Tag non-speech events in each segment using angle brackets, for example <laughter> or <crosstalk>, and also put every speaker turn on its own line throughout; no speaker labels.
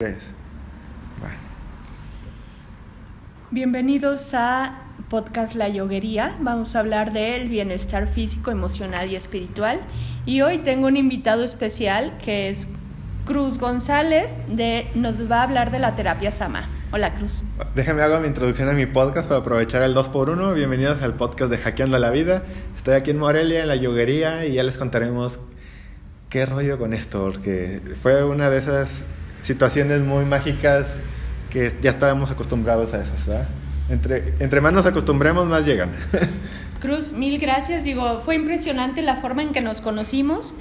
Bueno.
Bienvenidos a Podcast La Yoguería. Vamos a hablar del bienestar físico, emocional y espiritual. Y hoy tengo un invitado especial que es Cruz González, de, nos va a hablar de la terapia Sama. Hola Cruz.
Déjame hago mi introducción a mi podcast para aprovechar el 2x1. Bienvenidos al podcast de Hackeando la Vida. Estoy aquí en Morelia, en la yoguería, y ya les contaremos qué rollo con esto, porque fue una de esas situaciones muy mágicas que ya estábamos acostumbrados a esas, ¿verdad? Entre, entre más nos acostumbremos, más llegan. <laughs>
Cruz, mil gracias. Digo, fue impresionante la forma en que nos conocimos.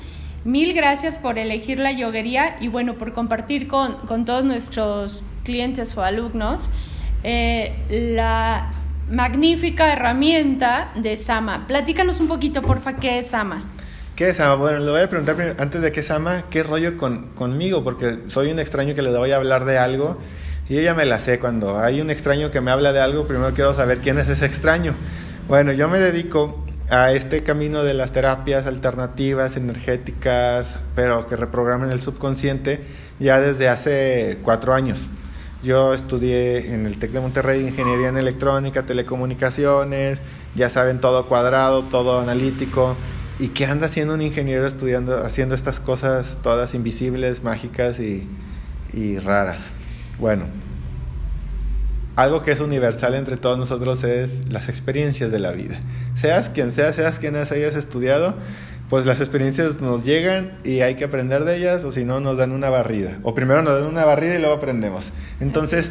Mil gracias por elegir la yoguería y bueno, por compartir con, con todos nuestros clientes o alumnos eh, la magnífica herramienta de Sama. Platícanos un poquito, porfa, ¿qué es Sama?
¿Qué? Bueno, le voy a preguntar antes de qué es Sama, qué rollo con, conmigo, porque soy un extraño que le voy a hablar de algo y yo ya me la sé. Cuando hay un extraño que me habla de algo, primero quiero saber quién es ese extraño. Bueno, yo me dedico a este camino de las terapias alternativas, energéticas, pero que reprograman el subconsciente ya desde hace cuatro años. Yo estudié en el TEC de Monterrey Ingeniería en Electrónica, Telecomunicaciones, ya saben, todo cuadrado, todo analítico. ¿Y qué anda haciendo un ingeniero estudiando, haciendo estas cosas todas invisibles, mágicas y, y raras? Bueno, algo que es universal entre todos nosotros es las experiencias de la vida. Seas quien sea, seas quien hayas estudiado, pues las experiencias nos llegan y hay que aprender de ellas o si no nos dan una barrida. O primero nos dan una barrida y luego aprendemos. Entonces,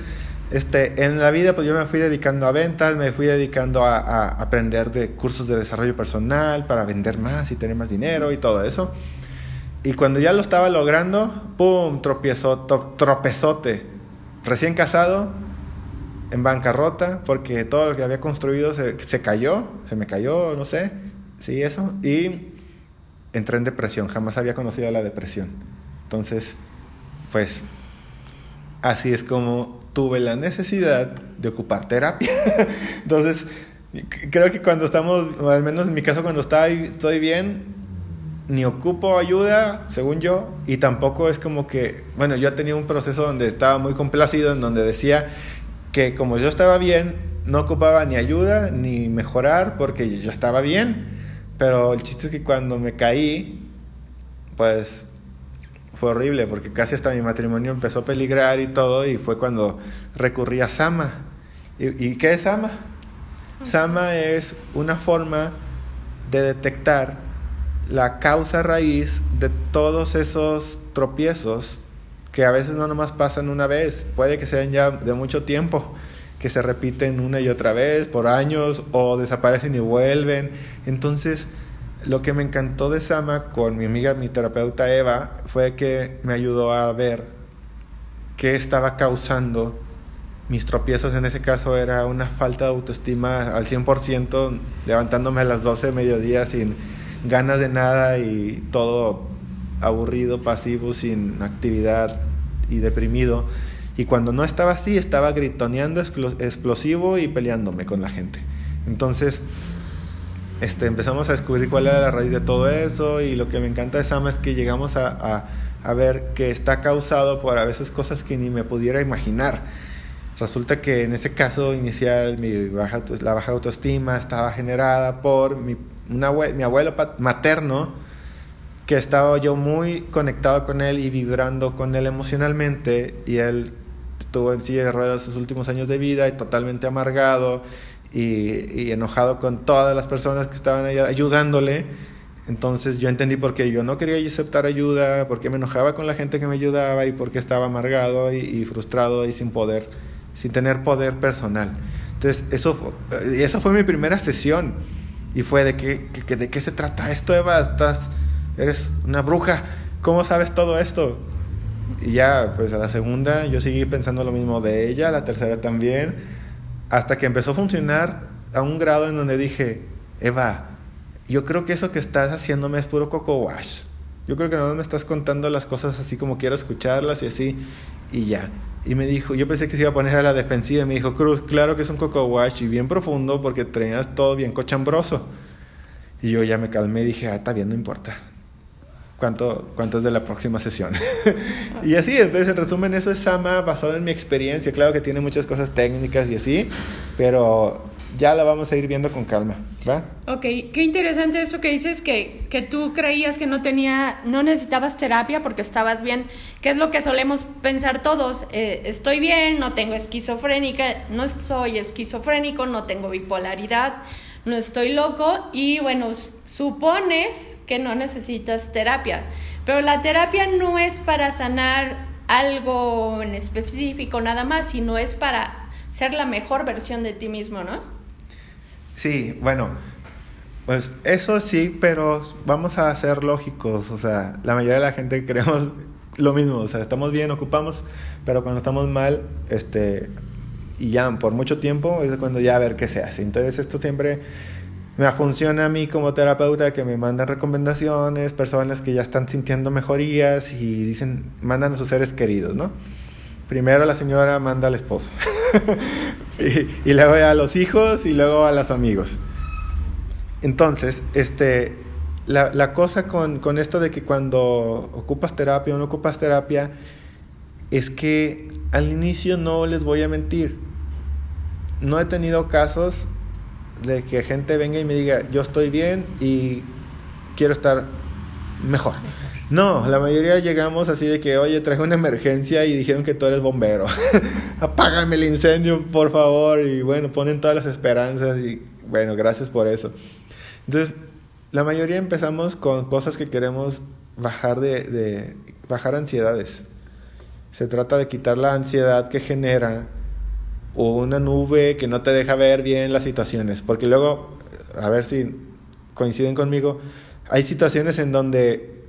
este, en la vida pues yo me fui dedicando a ventas, me fui dedicando a, a aprender de cursos de desarrollo personal para vender más y tener más dinero y todo eso. Y cuando ya lo estaba logrando, ¡pum! Tropiezo, tropezote. Recién casado, en bancarrota, porque todo lo que había construido se, se cayó, se me cayó, no sé, sí, eso. Y entré en depresión, jamás había conocido la depresión. Entonces, pues, así es como tuve la necesidad de ocupar terapia. <laughs> Entonces, creo que cuando estamos, o al menos en mi caso cuando estoy, bien, ni ocupo ayuda, según yo, y tampoco es como que, bueno, yo tenía un proceso donde estaba muy complacido, en donde decía que como yo estaba bien, no ocupaba ni ayuda ni mejorar porque yo estaba bien, pero el chiste es que cuando me caí, pues fue horrible porque casi hasta mi matrimonio empezó a peligrar y todo y fue cuando recurrí a Sama. ¿Y, y qué es Sama? Sama es una forma de detectar la causa raíz de todos esos tropiezos que a veces no nomás pasan una vez, puede que sean ya de mucho tiempo, que se repiten una y otra vez por años o desaparecen y vuelven. Entonces, lo que me encantó de Sama con mi amiga, mi terapeuta Eva, fue que me ayudó a ver qué estaba causando mis tropiezos. En ese caso era una falta de autoestima al 100%, levantándome a las 12 de mediodía sin ganas de nada y todo aburrido, pasivo, sin actividad y deprimido. Y cuando no estaba así, estaba gritoneando, explosivo y peleándome con la gente. Entonces, este, empezamos a descubrir cuál era la raíz de todo eso y lo que me encanta de Sama es que llegamos a, a, a ver que está causado por a veces cosas que ni me pudiera imaginar. Resulta que en ese caso inicial mi baja, la baja autoestima estaba generada por mi, una, mi abuelo materno, que estaba yo muy conectado con él y vibrando con él emocionalmente y él estuvo en silla de ruedas sus últimos años de vida y totalmente amargado y, y, enojado con todas las personas que estaban ahí ayudándole. Entonces yo entendí por qué yo no quería aceptar ayuda, por qué me enojaba con la gente que me ayudaba y por qué estaba amargado y, frustrado y sin poder, sin tener poder personal. Entonces eso fue, esa fue mi primera sesión y fue de que, de qué se trata esto, Eva, estás eres una bruja, ¿cómo sabes todo esto? Y ya, pues a la segunda yo seguí pensando lo mismo de ella, la tercera también, hasta que empezó a funcionar a un grado en donde dije, Eva, yo creo que eso que estás haciéndome es puro coco wash. Yo creo que no me estás contando las cosas así como quiero escucharlas y así, y ya. Y me dijo, yo pensé que se iba a poner a la defensiva, y me dijo, Cruz, claro que es un coco wash y bien profundo porque traías todo bien cochambroso. Y yo ya me calmé y dije, ah, está bien, no importa cuánto, cuánto es de la próxima sesión. <laughs> y así, entonces en resumen eso es Sama basado en mi experiencia. Claro que tiene muchas cosas técnicas y así, pero ya la vamos a ir viendo con calma, ¿va?
Ok, qué interesante esto que dices que, que tú creías que no tenía, no necesitabas terapia porque estabas bien, que es lo que solemos pensar todos, eh, estoy bien, no tengo esquizofrénica, no soy esquizofrénico, no tengo bipolaridad, no estoy loco y bueno, supones que no necesitas terapia, pero la terapia no es para sanar algo en específico nada más, sino es para ser la mejor versión de ti mismo, ¿no?
Sí, bueno, pues eso sí, pero vamos a ser lógicos, o sea, la mayoría de la gente <laughs> creemos lo mismo, o sea, estamos bien, ocupamos, pero cuando estamos mal, este, y ya por mucho tiempo es cuando ya a ver qué se hace. Entonces esto siempre me funciona a mí como terapeuta que me mandan recomendaciones, personas que ya están sintiendo mejorías y dicen, mandan a sus seres queridos, ¿no? Primero la señora manda al esposo. <laughs> y, luego a los hijos y luego a los amigos. Entonces, este, la, cosa con, con, esto de que cuando ocupas terapia o no ocupas terapia es que al inicio no les voy a mentir. No he tenido casos de que gente venga y me diga, yo estoy bien y quiero estar mejor. No, la mayoría llegamos así de que, oye, traje una emergencia y dijeron que tú eres bombero. <laughs> Apágame el incendio, por favor. Y bueno, ponen todas las esperanzas y bueno, gracias por eso. Entonces, la mayoría empezamos con cosas que queremos bajar de, de bajar ansiedades. Se trata de quitar la ansiedad que genera una nube que no te deja ver bien las situaciones. Porque luego, a ver si coinciden conmigo, hay situaciones en donde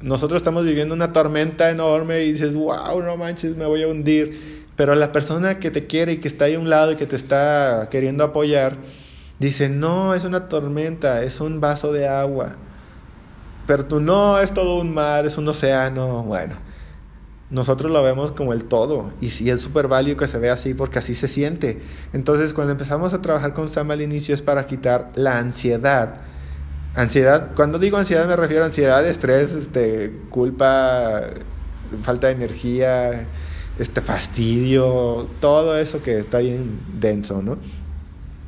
nosotros estamos viviendo una tormenta enorme y dices, wow, no manches, me voy a hundir. Pero la persona que te quiere y que está ahí a un lado y que te está queriendo apoyar, dice, no, es una tormenta, es un vaso de agua. Pero tú no, es todo un mar, es un océano. Bueno, nosotros lo vemos como el todo. Y sí es súper válido que se vea así porque así se siente. Entonces, cuando empezamos a trabajar con Sam al inicio es para quitar la ansiedad Ansiedad, cuando digo ansiedad me refiero a ansiedad, estrés, este, culpa, falta de energía, este fastidio, todo eso que está bien denso, ¿no?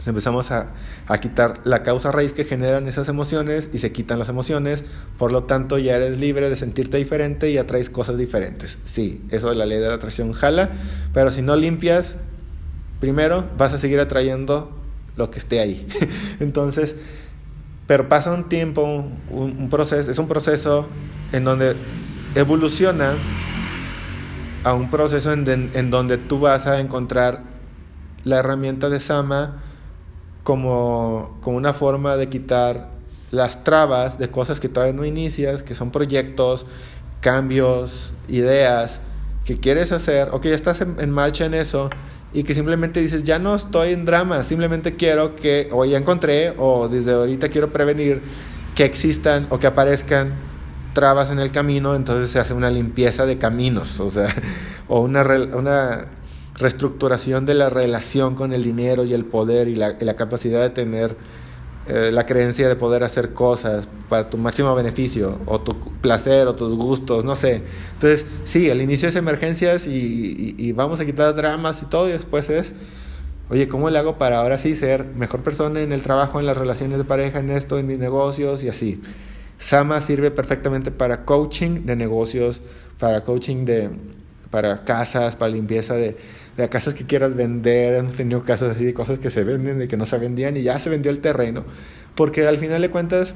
Empezamos a, a, quitar la causa raíz que generan esas emociones y se quitan las emociones, por lo tanto ya eres libre de sentirte diferente y atraes cosas diferentes. Sí, eso de la ley de la atracción jala, pero si no limpias, primero vas a seguir atrayendo lo que esté ahí. <laughs> Entonces, pero pasa un tiempo, un, proceso, es un proceso en donde evoluciona a un proceso en, en, donde tú vas a encontrar la herramienta de Sama como, como una forma de quitar las trabas de cosas que todavía no inicias, que son proyectos, cambios, ideas que quieres hacer o que ya estás en marcha en eso y que simplemente dices, ya no estoy en drama, simplemente quiero que, o ya encontré, o desde ahorita quiero prevenir que existan o que aparezcan trabas en el camino, entonces se hace una limpieza de caminos, o sea, <laughs> o una, una reestructuración de la relación con el dinero y el poder y la, capacidad de tener eh, la creencia de poder hacer cosas para tu máximo beneficio o tu placer o tus gustos, no sé. Entonces, sí, al inicio es emergencias y, y, vamos a quitar dramas y todo y después es, oye, ¿cómo le hago para ahora sí ser mejor persona en el trabajo, en las relaciones de pareja, en esto, en mis negocios y así? Sama sirve perfectamente para coaching de negocios, para coaching de para casas, para limpieza de de casas que quieras vender, hemos tenido casos así de cosas que se venden y que no se vendían y ya se vendió el terreno, porque al final de cuentas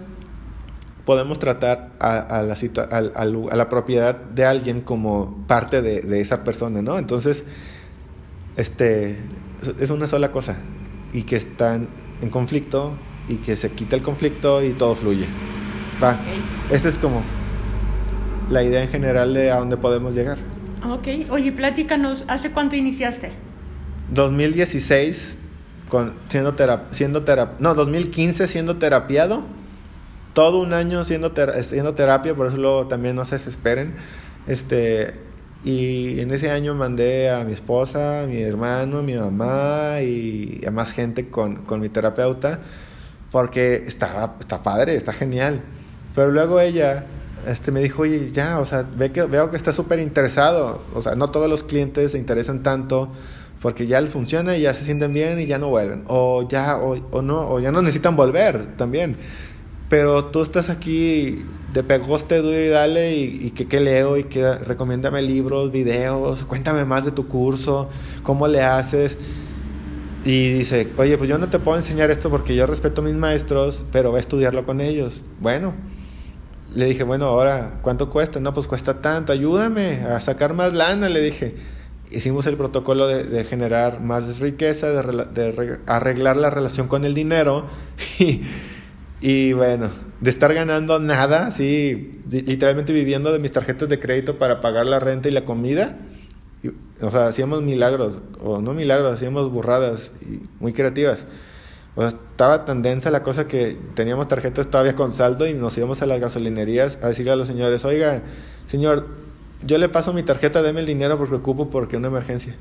podemos tratar a, a, la, a, a la propiedad de alguien como parte de, de, esa persona, ¿no? Entonces, este, es una sola cosa y que están en conflicto y que se quita el conflicto y todo fluye. Va, esta es como la idea en general de a dónde podemos llegar.
Ok, oye, platícanos, ¿hace cuánto iniciaste?
2016, con, siendo, siendo no, 2015 siendo terapiado, todo un año siendo, siendo terapia, por eso luego también no se desesperen. Este, y en ese año mandé a mi esposa, a mi hermano, a mi mamá y a más gente con, con mi terapeuta, porque está, está padre, está genial. Pero luego ella este, me dijo, oye, ya, o sea, ve que, veo que está súper interesado. O sea, no todos los clientes se interesan tanto porque ya les funciona y ya se sienten bien y ya no vuelven. O ya, o, no, o ya no necesitan volver también. Pero tú estás aquí de pegoste, duro y dale, y, que qué leo, y que recomiéndame libros, videos, cuéntame más de tu curso, cómo le haces. Y dice, oye, pues yo no te puedo enseñar esto porque yo respeto a mis maestros, pero voy a estudiarlo con ellos. Bueno, le dije, bueno, ahora, ¿cuánto cuesta? No, pues cuesta tanto, ayúdame a sacar más lana, le dije. Hicimos el protocolo de, generar más riqueza, de, arreglar la relación con el dinero <laughs> y, y bueno, de estar ganando nada, sí, literalmente viviendo de mis tarjetas de crédito para pagar la renta y la comida. o sea, hacíamos milagros, o no milagros, hacíamos burradas y muy creativas. O sea, estaba tan densa la cosa que teníamos tarjetas todavía con saldo y nos íbamos a las gasolinerías a decirle a los señores, oiga, señor, yo le paso mi tarjeta, deme el dinero porque ocupo porque una emergencia.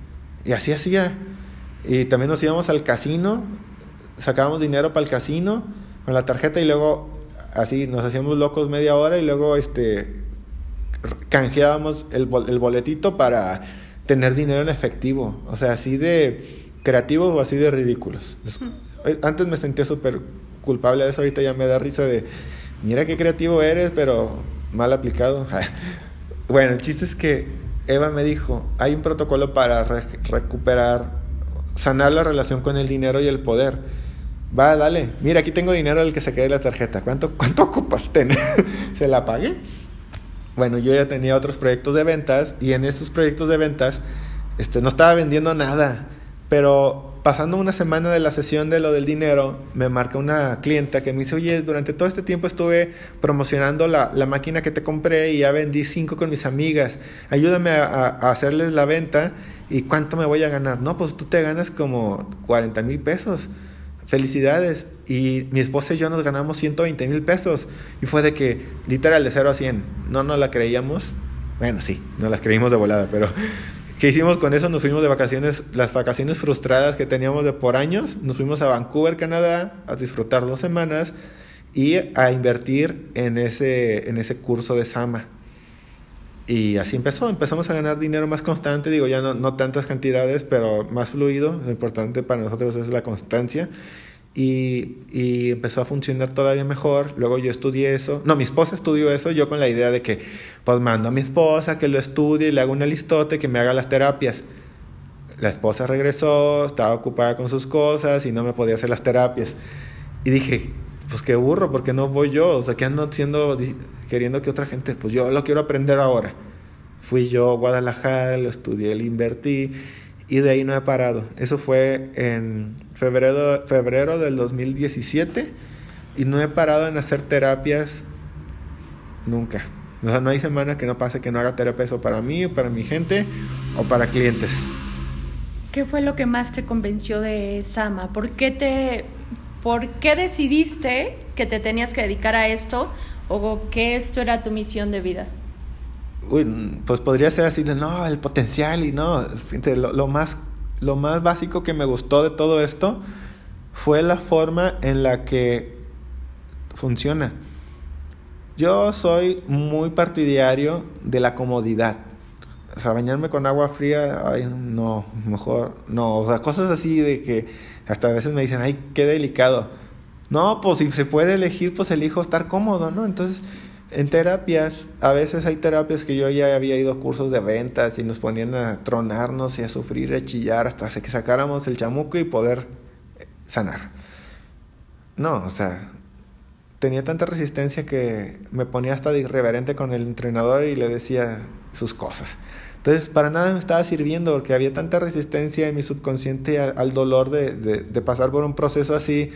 Y así hacía. Y también nos íbamos al casino, sacábamos dinero para el casino con la tarjeta y luego así nos hacíamos locos media hora y luego este canjeábamos el, el boletito para tener dinero en efectivo. O sea, así de creativos o así de ridículos. Eh, antes me sentía súper culpable de eso, ahorita ya me da risa de, mira qué creativo eres, pero mal aplicado. <laughs> bueno, el chiste es que Eva me dijo, hay un protocolo para recuperar, sanar la relación con el dinero y el poder. Va, dale, mira, aquí tengo dinero del que se quede la tarjeta. ¿Cuánto, cuánto ocupas? <laughs> ¿Se la pague? Bueno, yo ya tenía otros proyectos de ventas y en esos proyectos de ventas este, no estaba vendiendo nada, pero pasando una semana de la sesión de lo del dinero, me marca una clienta que me dice, oye, durante todo este tiempo estuve promocionando la, la máquina que te compré y ya vendí cinco con mis amigas. Ayúdame a, hacerles la venta y cuánto me voy a ganar. No, pues tú te ganas como 40 mil pesos. Felicidades. Y mi esposa y yo nos ganamos 120 mil pesos. Y fue de que, literal, de 0 a 100. No nos la creíamos. Bueno, sí, no las creímos de volada, pero ¿Qué hicimos con eso? Nos fuimos de vacaciones, las vacaciones frustradas que teníamos de por años, nos fuimos a Vancouver, Canadá, a disfrutar dos semanas y a invertir en ese, en ese curso de Sama. Y así empezó, empezamos a ganar dinero más constante, digo ya no, no tantas cantidades, pero más fluido, lo importante para nosotros es la constancia y, y, empezó a funcionar todavía mejor. Luego yo estudié eso. No, mi esposa estudió eso, yo con la idea de que, pues mando a mi esposa que lo estudie, le hago una listote, que me haga las terapias. La esposa regresó, estaba ocupada con sus cosas y no me podía hacer las terapias. Y dije, pues qué burro, porque no voy yo, o sea, que ando haciendo, queriendo que otra gente, pues yo lo quiero aprender ahora. Fui yo a Guadalajara, lo estudié, lo invertí y de ahí no he parado. Eso fue en febrero, febrero del 2017 y no he parado en hacer terapias nunca. O sea, no hay semana que no pase que no haga terapia eso para mí, para mi gente o para clientes.
¿Qué fue lo que más te convenció de Sama? ¿Por qué te por qué decidiste que te tenías que dedicar a esto o que esto era tu misión de vida?
Uy, pues podría ser así de, no, el potencial y no, lo, lo, más, lo más básico que me gustó de todo esto fue la forma en la que funciona. Yo soy muy partidario de la comodidad. O sea, bañarme con agua fría, ay, no, mejor, no, o sea, cosas así de que hasta a veces me dicen, ay, qué delicado. No, pues si se puede elegir, pues elijo estar cómodo, ¿no? Entonces, en terapias, a veces hay terapias que yo ya había ido a cursos de ventas y nos ponían a tronarnos y a sufrir, a chillar hasta que sacáramos el chamuco y poder eh, sanar. No, o sea, tenía tanta resistencia que me ponía hasta de irreverente con el entrenador y le decía sus cosas. Entonces, para nada me estaba sirviendo porque había tanta resistencia en mi subconsciente al, dolor de, de pasar por un proceso así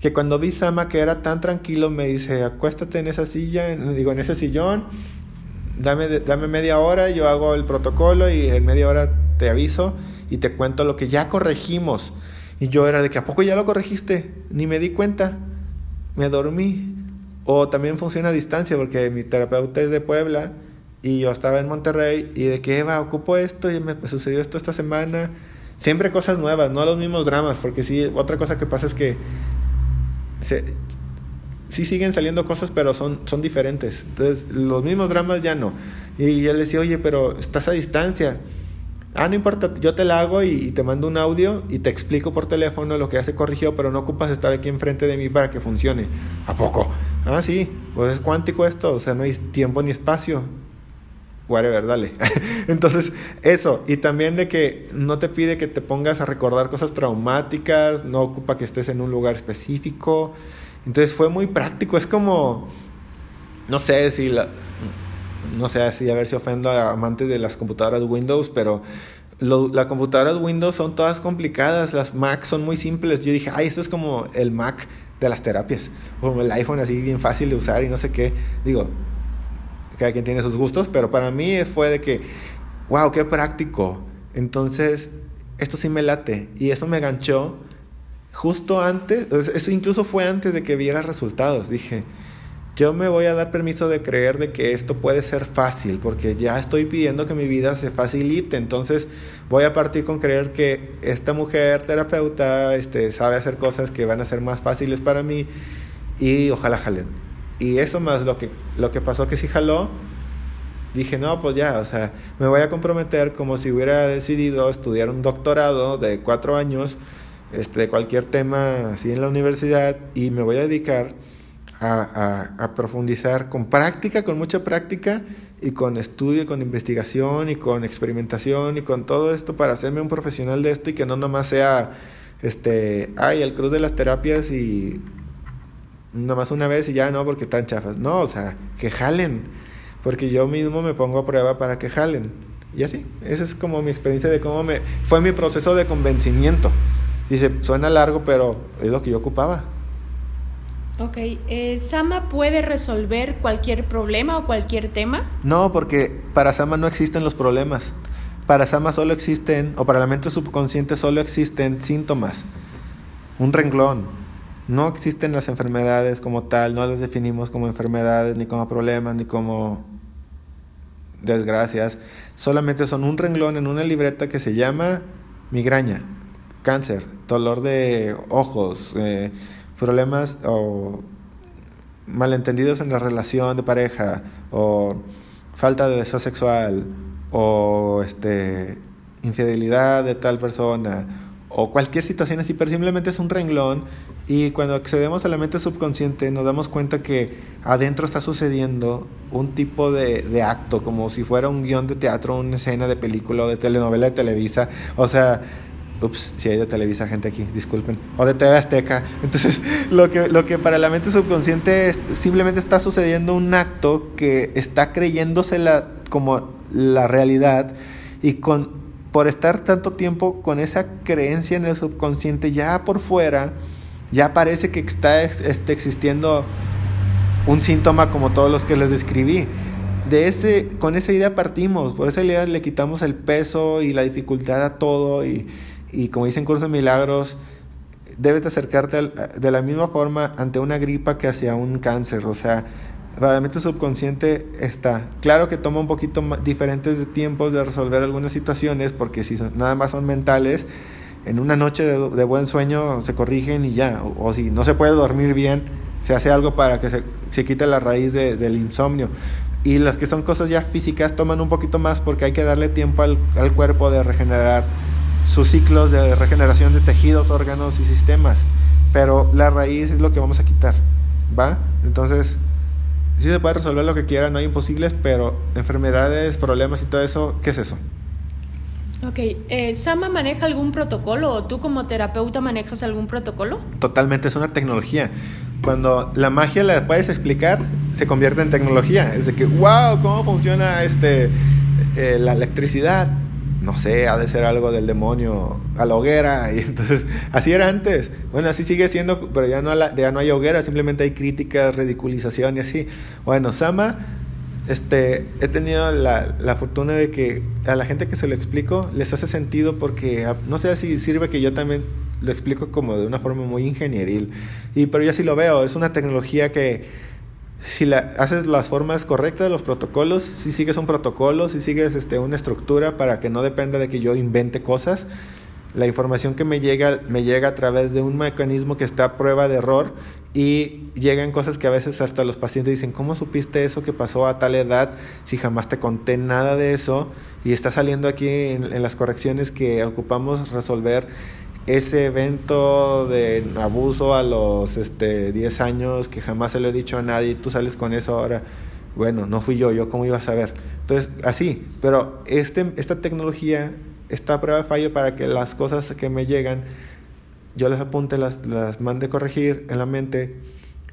que cuando vi Sama que era tan tranquilo, me dice, acuéstate en esa silla, digo, en ese sillón, dame, dame media hora, yo hago el protocolo y en media hora te aviso y te cuento lo que ya corregimos. Y yo era de que, ¿a poco ya lo corregiste? Ni me di cuenta, me dormí. O también funciona a distancia, porque mi terapeuta es de Puebla y yo estaba en Monterrey y de que, Eva, ocupo esto y me sucedió esto esta semana. Siempre cosas nuevas, no los mismos dramas, porque sí, otra cosa que pasa es que se, sí siguen saliendo cosas, pero son, son diferentes. Entonces, los mismos dramas ya no. Y yo le decía, oye, pero estás a distancia. Ah, no importa, yo te la hago y, te mando un audio y te explico por teléfono lo que ya se corrigió, pero no ocupas estar aquí enfrente de mí para que funcione. ¿A poco? Ah, sí, pues es cuántico esto, o sea, no hay tiempo ni espacio. Whatever, dale. <laughs> Entonces, eso. Y también de que no te pide que te pongas a recordar cosas traumáticas, no ocupa que estés en un lugar específico. Entonces fue muy práctico. Es como, no sé si la, no sé si a ver si ofendo a amantes de las computadoras Windows, pero las computadoras Windows son todas complicadas, las Mac son muy simples. Yo dije, ay, esto es como el Mac de las terapias, como el iPhone así bien fácil de usar y no sé qué. Digo, cada quien tiene sus gustos, pero para mí fue de que, wow, qué práctico. Entonces, esto sí me late y eso me ganchó justo antes, eso incluso fue antes de que viera resultados. Dije, yo me voy a dar permiso de creer de que esto puede ser fácil, porque ya estoy pidiendo que mi vida se facilite, entonces voy a partir con creer que esta mujer terapeuta este, sabe hacer cosas que van a ser más fáciles para mí y ojalá jalen. Y eso más lo que, lo que pasó que sí jaló, dije, no, pues ya, o sea, me voy a comprometer como si hubiera decidido estudiar un doctorado de cuatro años este, de cualquier tema así en la universidad y me voy a dedicar a, profundizar con práctica, con mucha práctica y con estudio, con investigación y con experimentación y con todo esto para hacerme un profesional de esto y que no nomás sea, este, ay, el cruz de las terapias y nomás una vez y ya no porque están chafas. No, o sea, que jalen, porque yo mismo me pongo a prueba para que jalen. Y así, esa es como mi experiencia de cómo me... Fue mi proceso de convencimiento. Dice, suena largo, pero es lo que yo ocupaba.
Ok, eh, ¿Sama puede resolver cualquier problema o cualquier tema?
No, porque para Sama no existen los problemas. Para Sama solo existen, o para la mente subconsciente solo existen síntomas. Un renglón. No existen las enfermedades como tal, no las definimos como enfermedades, ni como problemas, ni como desgracias. Solamente son un renglón en una libreta que se llama migraña, cáncer, dolor de ojos. Eh, problemas o malentendidos en la relación de pareja o falta de deseo sexual o este infidelidad de tal persona o cualquier situación así, pero simplemente es un renglón y cuando accedemos a la mente subconsciente nos damos cuenta que adentro está sucediendo un tipo de, de acto, como si fuera un guion de teatro, una escena de película o de telenovela de Televisa, o sea, Ups, si hay de Televisa gente aquí, disculpen. O de TV Azteca. <laughs> Entonces, lo que, lo que para la mente subconsciente simplemente está sucediendo un acto que está creyéndosela como la realidad y con por estar tanto tiempo con esa creencia en el subconsciente ya por fuera, ya parece que está este, existiendo un síntoma como todos los que les describí. De ese, con esa idea partimos, por esa idea le quitamos el peso y la dificultad a todo y, y como dicen Curso de Milagros, debes de acercarte de la misma forma ante una gripa que hacia un cáncer. O sea, para la mente subconsciente está. Claro que toma un poquito diferentes tiempos de resolver algunas situaciones, porque si nada más son mentales, en una noche de, buen sueño se corrigen y ya. O, si no se puede dormir bien, se hace algo para que se, quite la raíz del insomnio. Y las que son cosas ya físicas toman un poquito más porque hay que darle tiempo al, al cuerpo de regenerar sus ciclos de regeneración de tejidos, órganos y sistemas. Pero la raíz es lo que vamos a quitar, ¿va? Entonces, sí se puede resolver lo que quiera, no hay imposibles, pero enfermedades, problemas y todo eso, ¿qué es eso?
Ok, eh, ¿Sama maneja algún protocolo o tú como terapeuta manejas algún protocolo?
Totalmente, es una tecnología. Cuando la magia la puedes explicar, se convierte en tecnología. Es de que, wow, ¿cómo funciona este, eh, la electricidad? no sé, ha de ser algo del demonio a la hoguera. Y entonces, así era antes. Bueno, así sigue siendo, pero ya no, ya no hay hoguera, simplemente hay críticas, ridiculización y así. Bueno, Sama, este, he tenido la, la, fortuna de que a la gente que se lo explico les hace sentido porque no sé si sirve que yo también lo explico como de una forma muy ingenieril. Y, pero yo sí lo veo, es una tecnología que si la, haces las formas correctas de los protocolos, si sigues un protocolo, si sigues este, una estructura para que no dependa de que yo invente cosas, la información que me llega me llega a través de un mecanismo que está a prueba de error y llegan cosas que a veces hasta los pacientes dicen, ¿cómo supiste eso que pasó a tal edad si jamás te conté nada de eso? Y está saliendo aquí en, las correcciones que ocupamos resolver ese evento de abuso a los este, 10 años que jamás se lo he dicho a nadie y tú sales con eso ahora. Bueno, no fui yo, yo cómo iba a saber. Entonces, así, pero este, esta tecnología está a prueba de fallo para que las cosas que me llegan yo les apunte, las, las mande corregir en la mente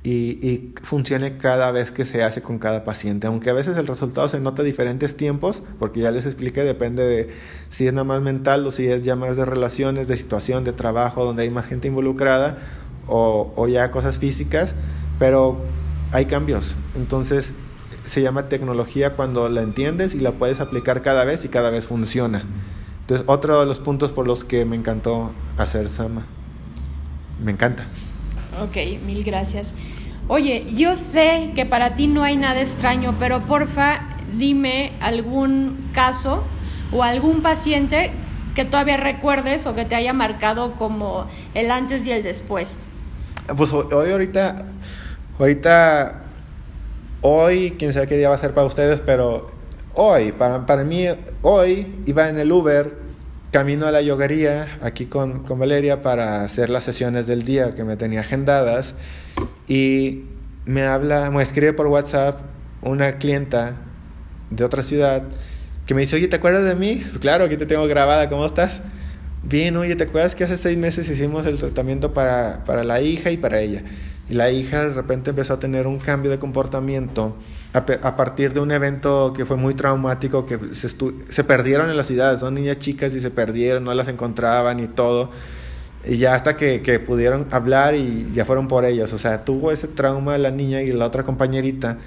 y, y, funcione cada vez que se hace con cada paciente. Aunque a veces el resultado se nota a diferentes tiempos, porque ya les expliqué, depende de si es nada más mental o si es ya más de relaciones, de situación, de trabajo, donde hay más gente involucrada o, o ya cosas físicas, pero hay cambios. Entonces se llama tecnología cuando la entiendes y la puedes aplicar cada vez y cada vez funciona. Entonces, otro de los puntos por los que me encantó hacer Sama me encanta.
Ok, mil gracias. Oye, yo sé que para ti no hay nada extraño, pero porfa, dime algún caso o algún paciente que todavía recuerdes o que te haya marcado como el antes y el después.
Pues hoy ahorita, ahorita, hoy, quién sabe qué día va a ser para ustedes, pero hoy, para, para mí, hoy iba en el Uber camino a la yoguería aquí con, con, Valeria para hacer las sesiones del día que me tenía agendadas y me habla, me escribe por WhatsApp una clienta de otra ciudad que me dice, oye, ¿te acuerdas de mí? Claro, aquí te tengo grabada, ¿cómo estás? Bien, oye, ¿te acuerdas que hace seis meses hicimos el tratamiento para, para la hija y para ella? La hija de repente empezó a tener un cambio de comportamiento a, partir de un evento que fue muy traumático, que se, se perdieron en la ciudad, son niñas chicas y se perdieron, no las encontraban y todo. Y ya hasta que, que pudieron hablar y ya fueron por ellas. O sea, tuvo ese trauma la niña y la otra compañerita.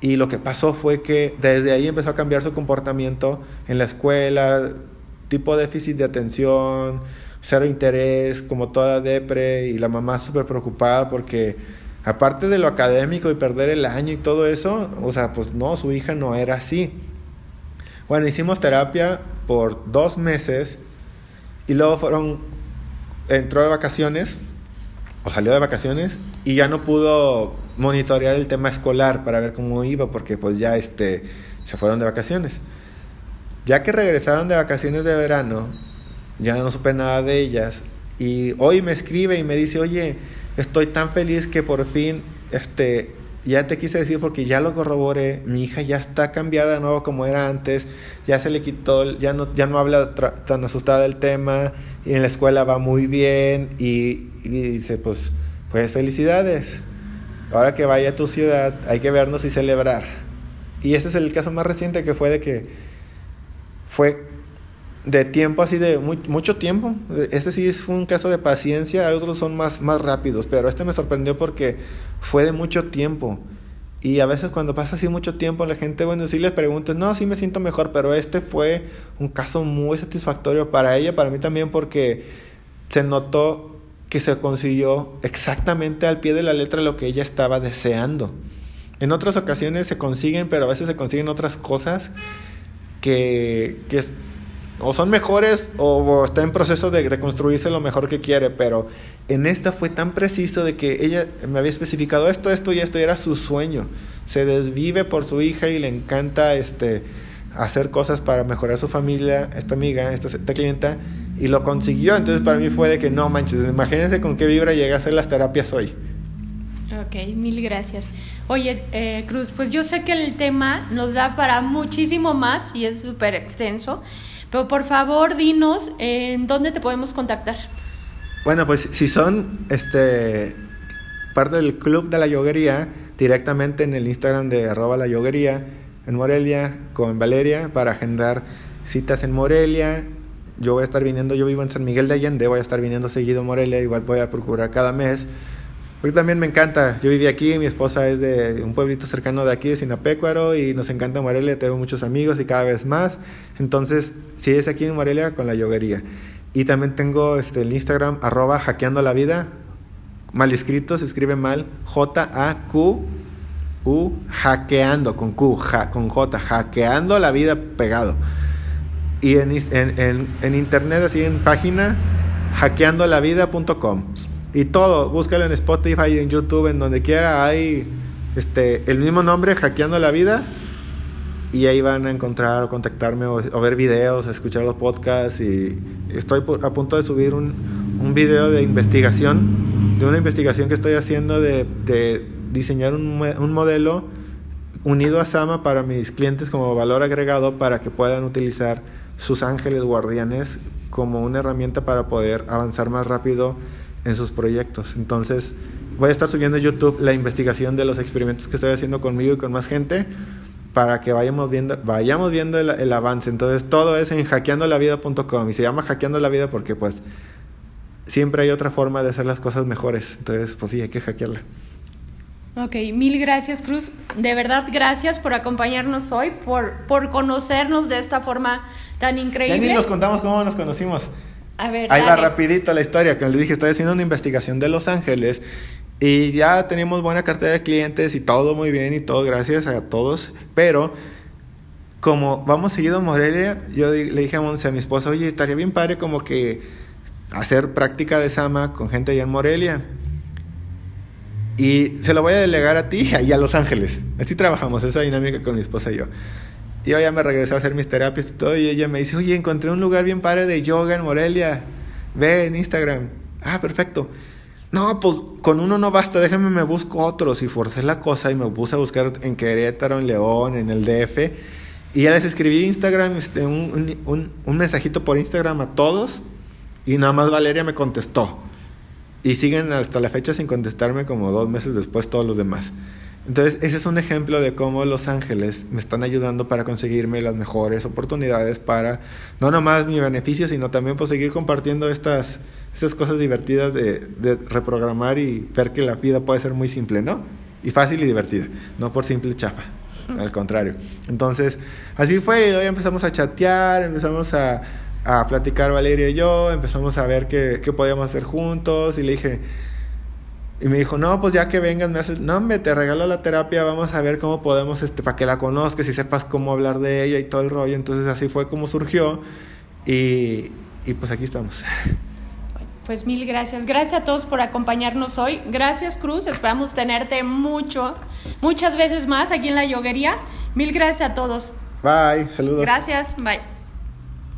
Y lo que pasó fue que desde ahí empezó a cambiar su comportamiento en la escuela, tipo déficit de atención, cero interés, como toda depre, y la mamá súper preocupada porque aparte de lo académico y perder el año y todo eso, o sea, pues no, su hija no era así. Bueno, hicimos terapia por dos meses y luego fueron, entró de vacaciones o salió de vacaciones y ya no pudo monitorear el tema escolar para ver cómo iba porque pues ya este, se fueron de vacaciones. Ya que regresaron de vacaciones de verano, ya no supe nada de ellas. Y hoy me escribe y me dice, oye, estoy tan feliz que por fin, este, ya te quise decir porque ya lo corroboré, mi hija ya está cambiada de nuevo como era antes, ya se le quitó, ya no, ya no habla tan asustada del tema, y en la escuela va muy bien, y, y dice, pues, pues felicidades, ahora que vaya a tu ciudad hay que vernos y celebrar. Y ese es el caso más reciente que fue de que fue de tiempo así de mucho tiempo. Este sí fue un caso de paciencia, otros son más, más rápidos, pero este me sorprendió porque fue de mucho tiempo. Y a veces cuando pasa así mucho tiempo, la gente, bueno, sí les preguntas, no, sí me siento mejor, pero este fue un caso muy satisfactorio para ella, para mí también, porque se notó que se consiguió exactamente al pie de la letra lo que ella estaba deseando. En otras ocasiones se consiguen, pero a veces se consiguen otras cosas que, que o son mejores o está en proceso de reconstruirse lo mejor que quiere, pero en esta fue tan preciso de que ella me había especificado esto, esto y esto y era su sueño. Se desvive por su hija y le encanta este hacer cosas para mejorar su familia, esta amiga, esta, esta clienta, y lo consiguió. Entonces para mí fue de que no manches, imagínense con qué vibra llegué a hacer las terapias hoy.
Ok, mil gracias. Oye, eh, Cruz, pues yo sé que el tema nos da para muchísimo más y es súper extenso. Pero por favor, dinos en dónde te podemos contactar.
Bueno, pues si son este parte del club de la yoguería, directamente en el Instagram de arroba la yoguería en Morelia con Valeria para agendar citas en Morelia. Yo voy a estar viniendo, yo vivo en San Miguel de Allende, voy a estar viniendo seguido a Morelia, igual voy a procurar cada mes. Porque también me encanta, yo viví aquí, mi esposa es de un pueblito cercano de aquí, de Sinapecuaro, y nos encanta Morelia, tengo muchos amigos y cada vez más. Entonces, si es aquí en Morelia, con la yoguería. Y también tengo este, el Instagram, arroba hackeando la vida, mal escrito, se escribe mal, J-A-Q-U, hackeando, con Q, con J, hackeando la vida pegado. Y en, en, en internet, así en página, hackeandolavida.com. Y todo, búscalo en Spotify, en YouTube, en donde quiera, hay este, el mismo nombre, Hackeando la Vida. Y ahí van a encontrar o contactarme o, ver videos, escuchar los podcasts. Y estoy a punto de subir un, un video de investigación, de una investigación que estoy haciendo de, de diseñar un, un modelo unido a Sama para mis clientes como valor agregado para que puedan utilizar sus ángeles guardianes como una herramienta para poder avanzar más rápido en sus proyectos. Entonces, voy a estar subiendo a YouTube la investigación de los experimentos que estoy haciendo conmigo y con más gente para que vayamos viendo, vayamos viendo el, avance. Entonces, todo es en hackeandolavida.com y se llama hackeando la vida porque pues siempre hay otra forma de hacer las cosas mejores. Entonces, pues sí, hay que hackearla.
Ok, mil gracias Cruz. De verdad, gracias por acompañarnos hoy, por, por conocernos de esta forma tan increíble.
Ya ni nos contamos cómo nos conocimos. A ver, Ahí va rapidito la historia, que le dije, estoy haciendo una investigación de Los Ángeles y ya tenemos buena cartera de clientes y todo muy bien y todo gracias a todos, pero como vamos seguido a Morelia, yo le dije a Monse, a mi esposa, oye, estaría bien padre como que hacer práctica de Sama con gente allá en Morelia. Y se lo voy a delegar a ti y a Los Ángeles. Así trabajamos, esa dinámica con mi esposa y yo. Yo ya me regresé a hacer mis terapias y todo. Y ella me dice, oye, encontré un lugar bien padre de yoga en Morelia. Ve en Instagram. Ah, perfecto. No, pues con uno no basta, déjame me busco otros. Y forcé la cosa y me puse a buscar en Querétaro, en León, en el DF. Y ya les escribí Instagram, este, un, un, un mensajito por Instagram a todos. Y nada más Valeria me contestó. Y siguen hasta la fecha sin contestarme como dos meses después todos los demás. Entonces, ese es un ejemplo de cómo los ángeles me están ayudando para conseguirme las mejores oportunidades para, no nomás mi beneficio, sino también por seguir compartiendo estas, estas cosas divertidas de, de reprogramar y ver que la vida puede ser muy simple, ¿no? Y fácil y divertida, no por simple chapa, al contrario. Entonces, así fue, y hoy empezamos a chatear, empezamos a, a platicar Valeria y yo, empezamos a ver qué, qué podíamos hacer juntos, y le dije, y me dijo, no, pues ya que vengas, me haces, no, me te regalo la terapia, vamos a ver cómo podemos, este, para que la conozcas y sepas cómo hablar de ella y todo el rollo. Entonces así fue como surgió y, y pues aquí estamos.
Pues mil gracias. Gracias a todos por acompañarnos hoy. Gracias, Cruz. Esperamos tenerte mucho, muchas veces más aquí en la yoguería. Mil gracias a todos.
Bye. Saludos.
Gracias. Bye.